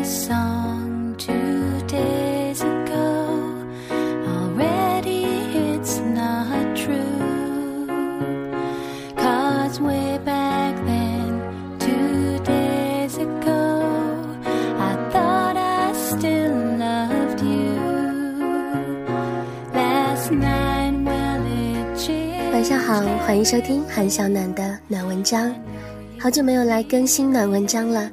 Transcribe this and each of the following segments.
晚上好，欢迎收听韩小暖的暖文章。好久没有来更新暖文章了，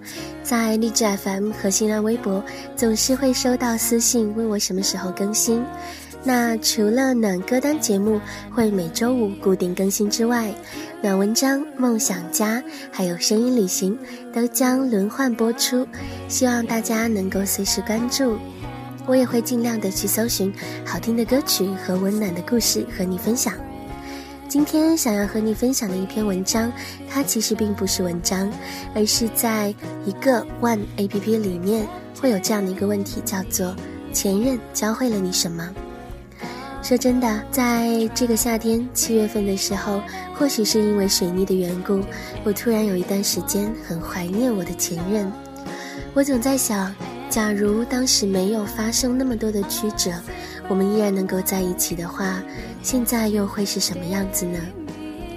在荔枝 FM 和新浪微博总是会收到私信问我什么时候更新。那除了暖歌单节目会每周五固定更新之外，暖文章、梦想家还有声音旅行都将轮换播出，希望大家能够随时关注。我也会尽量的去搜寻好听的歌曲和温暖的故事和你分享。今天想要和你分享的一篇文章，它其实并不是文章，而是在一个 One A P P 里面会有这样的一个问题，叫做“前任教会了你什么”。说真的，在这个夏天七月份的时候，或许是因为水逆的缘故，我突然有一段时间很怀念我的前任。我总在想，假如当时没有发生那么多的曲折，我们依然能够在一起的话，现在又会是什么样子呢？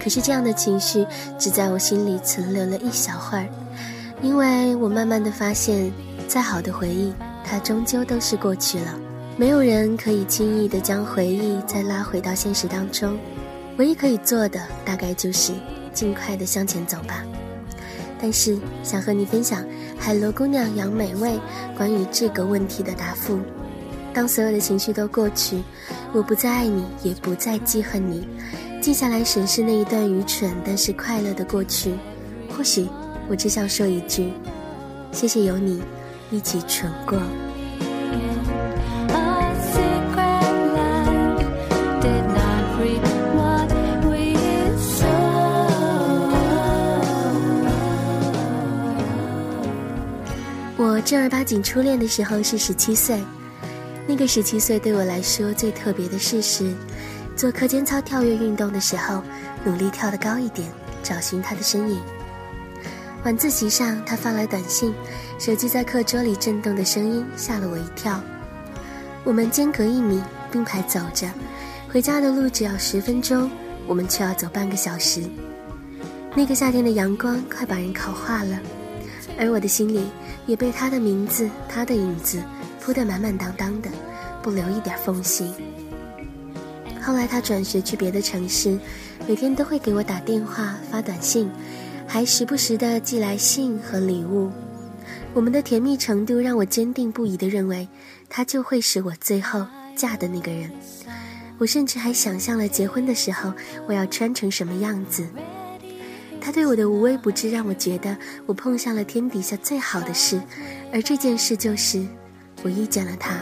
可是这样的情绪只在我心里存留了一小会儿，因为我慢慢的发现，再好的回忆，它终究都是过去了。没有人可以轻易的将回忆再拉回到现实当中，唯一可以做的，大概就是尽快的向前走吧。但是想和你分享海螺姑娘杨美味关于这个问题的答复。当所有的情绪都过去，我不再爱你，也不再记恨你，静下来审视那一段愚蠢但是快乐的过去，或许我只想说一句：谢谢有你一起蠢过。我正儿八经初恋的时候是十七岁，那个十七岁对我来说最特别的事是，做课间操跳跃运动的时候，努力跳得高一点，找寻他的身影。晚自习上，他发来短信，手机在课桌里震动的声音吓了我一跳。我们间隔一米，并排走着，回家的路只要十分钟，我们却要走半个小时。那个夏天的阳光快把人烤化了，而我的心里也被他的名字、他的影子铺得满满当当的，不留一点缝隙。后来他转学去别的城市，每天都会给我打电话、发短信，还时不时的寄来信和礼物。我们的甜蜜程度让我坚定不移的认为，他就会是我最后嫁的那个人。我甚至还想象了结婚的时候我要穿成什么样子。他对我的无微不至让我觉得我碰上了天底下最好的事，而这件事就是我遇见了他。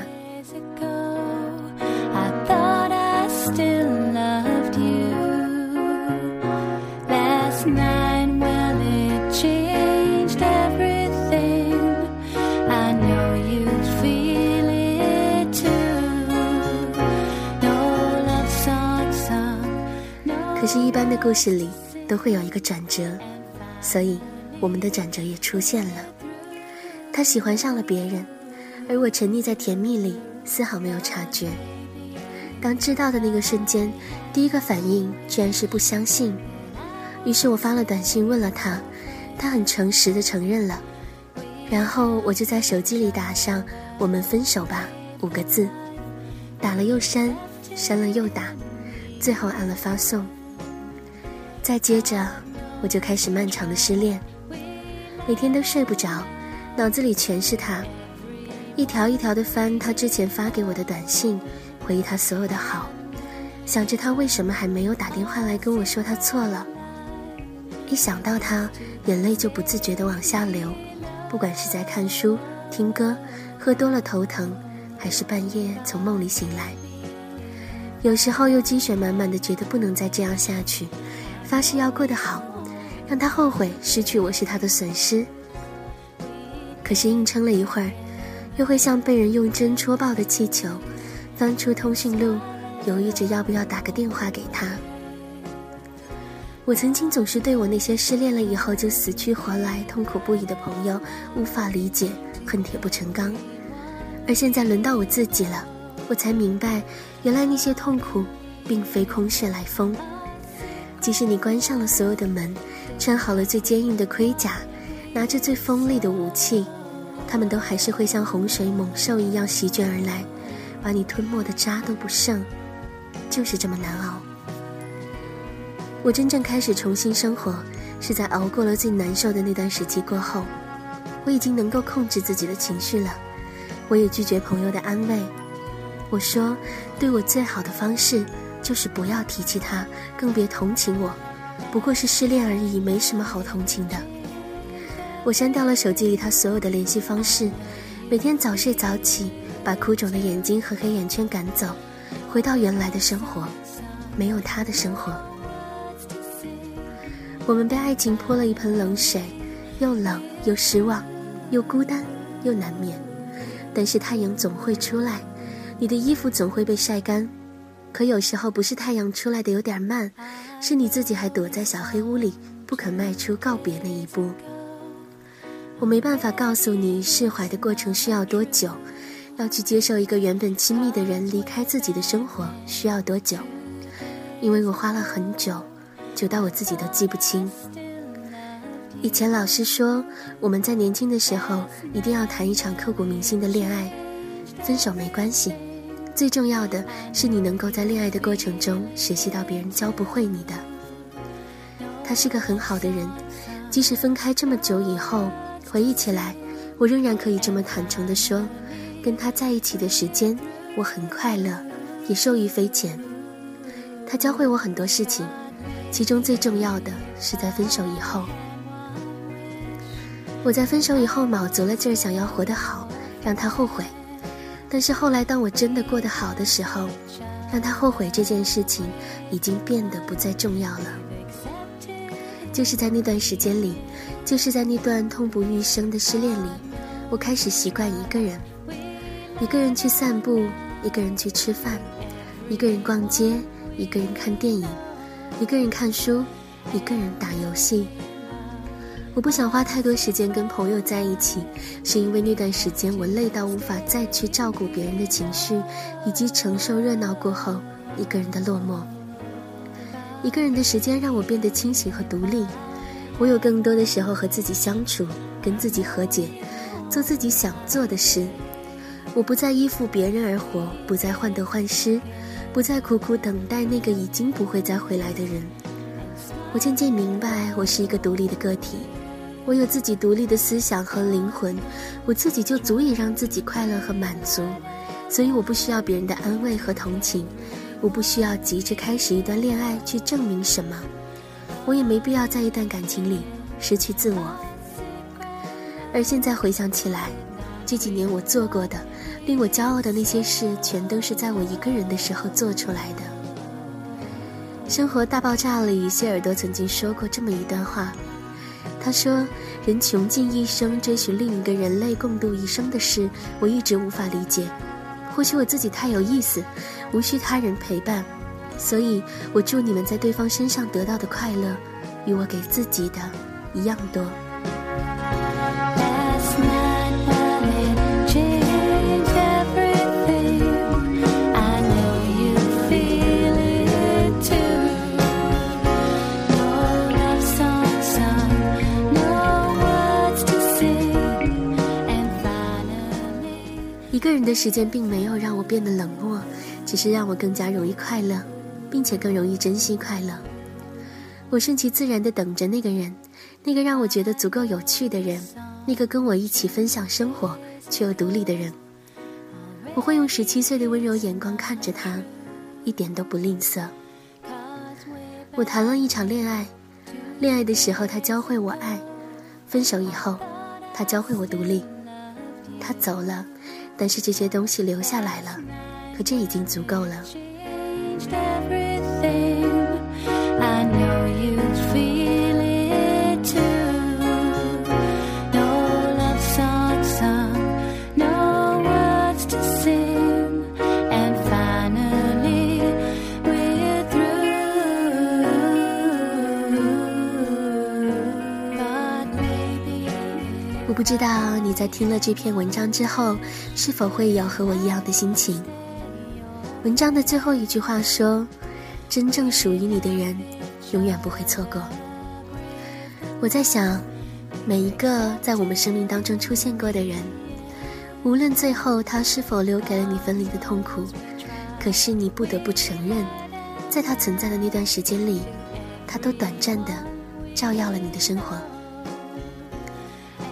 可是一般的故事里都会有一个转折，所以我们的转折也出现了。他喜欢上了别人。而我沉溺在甜蜜里，丝毫没有察觉。当知道的那个瞬间，第一个反应居然是不相信。于是我发了短信问了他，他很诚实的承认了。然后我就在手机里打上“我们分手吧”五个字，打了又删，删了又打，最后按了发送。再接着，我就开始漫长的失恋，每天都睡不着，脑子里全是他，一条一条的翻他之前发给我的短信，回忆他所有的好，想着他为什么还没有打电话来跟我说他错了。一想到他，眼泪就不自觉地往下流，不管是在看书、听歌、喝多了头疼，还是半夜从梦里醒来。有时候又积雪满满的，觉得不能再这样下去，发誓要过得好，让他后悔失去我是他的损失。可是硬撑了一会儿，又会像被人用针戳爆的气球，翻出通讯录，犹豫着要不要打个电话给他。我曾经总是对我那些失恋了以后就死去活来、痛苦不已的朋友无法理解，恨铁不成钢。而现在轮到我自己了，我才明白，原来那些痛苦，并非空穴来风。即使你关上了所有的门，穿好了最坚硬的盔甲，拿着最锋利的武器，他们都还是会像洪水猛兽一样席卷而来，把你吞没的渣都不剩，就是这么难熬。我真正开始重新生活，是在熬过了最难受的那段时期过后，我已经能够控制自己的情绪了，我也拒绝朋友的安慰。我说，对我最好的方式。就是不要提起他，更别同情我，不过是失恋而已，没什么好同情的。我删掉了手机里他所有的联系方式，每天早睡早起，把哭肿的眼睛和黑眼圈赶走，回到原来的生活，没有他的生活。我们被爱情泼了一盆冷水，又冷又失望，又孤单又难免。但是太阳总会出来，你的衣服总会被晒干。可有时候不是太阳出来的有点慢，是你自己还躲在小黑屋里，不肯迈出告别那一步。我没办法告诉你释怀的过程需要多久，要去接受一个原本亲密的人离开自己的生活需要多久，因为我花了很久，久到我自己都记不清。以前老师说，我们在年轻的时候一定要谈一场刻骨铭心的恋爱，分手没关系。最重要的是，你能够在恋爱的过程中学习到别人教不会你的。他是个很好的人，即使分开这么久以后，回忆起来，我仍然可以这么坦诚地说，跟他在一起的时间，我很快乐，也受益匪浅。他教会我很多事情，其中最重要的是在分手以后。我在分手以后卯足了劲儿想要活得好，让他后悔。但是后来，当我真的过得好的时候，让他后悔这件事情已经变得不再重要了。就是在那段时间里，就是在那段痛不欲生的失恋里，我开始习惯一个人，一个人去散步，一个人去吃饭，一个人逛街，一个人看电影，一个人看书，一个人打游戏。我不想花太多时间跟朋友在一起，是因为那段时间我累到无法再去照顾别人的情绪，以及承受热闹过后一个人的落寞。一个人的时间让我变得清醒和独立，我有更多的时候和自己相处，跟自己和解，做自己想做的事。我不再依附别人而活，不再患得患失，不再苦苦等待那个已经不会再回来的人。我渐渐明白，我是一个独立的个体。我有自己独立的思想和灵魂，我自己就足以让自己快乐和满足，所以我不需要别人的安慰和同情，我不需要急着开始一段恋爱去证明什么，我也没必要在一段感情里失去自我。而现在回想起来，这几年我做过的、令我骄傲的那些事，全都是在我一个人的时候做出来的。《生活大爆炸》里，谢耳朵曾经说过这么一段话。他说：“人穷尽一生追寻另一个人类共度一生的事，我一直无法理解。或许我自己太有意思，无需他人陪伴。所以，我祝你们在对方身上得到的快乐，与我给自己的一样多。”一个人的时间并没有让我变得冷漠，只是让我更加容易快乐，并且更容易珍惜快乐。我顺其自然地等着那个人，那个让我觉得足够有趣的人，那个跟我一起分享生活却又独立的人。我会用十七岁的温柔眼光看着他，一点都不吝啬。我谈了一场恋爱，恋爱的时候他教会我爱，分手以后，他教会我独立。他走了。但是这些东西留下来了，可这已经足够了。我不知道你在听了这篇文章之后，是否会有和我一样的心情？文章的最后一句话说：“真正属于你的人，永远不会错过。”我在想，每一个在我们生命当中出现过的人，无论最后他是否留给了你分离的痛苦，可是你不得不承认，在他存在的那段时间里，他都短暂的照耀了你的生活。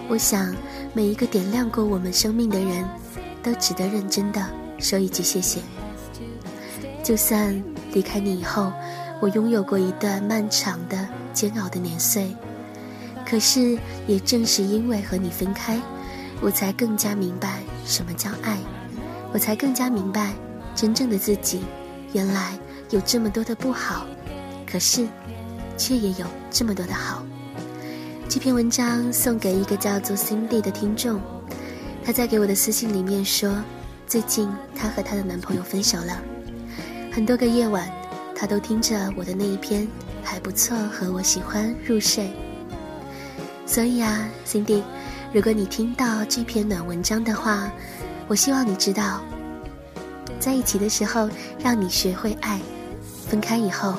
我想，每一个点亮过我们生命的人，都值得认真的说一句谢谢。就算离开你以后，我拥有过一段漫长的煎熬的年岁，可是也正是因为和你分开，我才更加明白什么叫爱，我才更加明白真正的自己，原来有这么多的不好，可是，却也有这么多的好。这篇文章送给一个叫做 Cindy 的听众，她在给我的私信里面说，最近她和她的男朋友分手了，很多个夜晚，他都听着我的那一篇还不错和我喜欢入睡。所以啊，Cindy，如果你听到这篇暖文章的话，我希望你知道，在一起的时候让你学会爱，分开以后，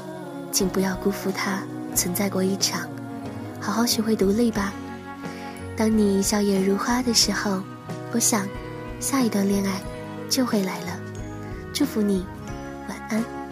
请不要辜负它存在过一场。好好学会独立吧。当你笑靥如花的时候，我想，下一段恋爱就会来了。祝福你，安。